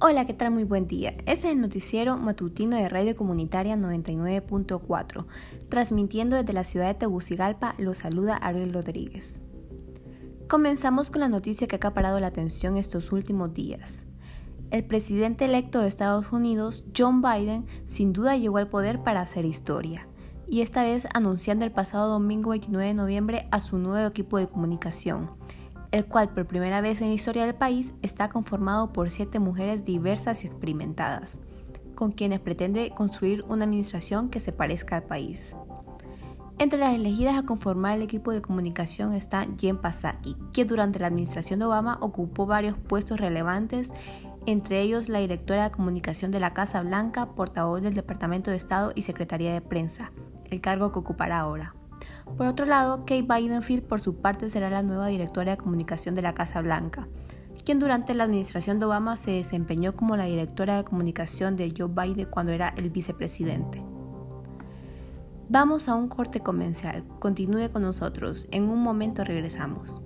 Hola, ¿qué tal? Muy buen día. Este es el noticiero matutino de Radio Comunitaria 99.4. Transmitiendo desde la ciudad de Tegucigalpa, lo saluda Ariel Rodríguez. Comenzamos con la noticia que ha acaparado la atención estos últimos días. El presidente electo de Estados Unidos, John Biden, sin duda llegó al poder para hacer historia, y esta vez anunciando el pasado domingo 29 de noviembre a su nuevo equipo de comunicación el cual por primera vez en la historia del país está conformado por siete mujeres diversas y experimentadas, con quienes pretende construir una administración que se parezca al país. Entre las elegidas a conformar el equipo de comunicación está Jen Psaki, que durante la administración de Obama ocupó varios puestos relevantes, entre ellos la directora de comunicación de la Casa Blanca, portavoz del Departamento de Estado y Secretaría de Prensa, el cargo que ocupará ahora. Por otro lado, Kate Bidenfield por su parte será la nueva directora de comunicación de la Casa Blanca, quien durante la administración de Obama se desempeñó como la directora de comunicación de Joe Biden cuando era el vicepresidente. Vamos a un corte comercial. Continúe con nosotros. En un momento regresamos.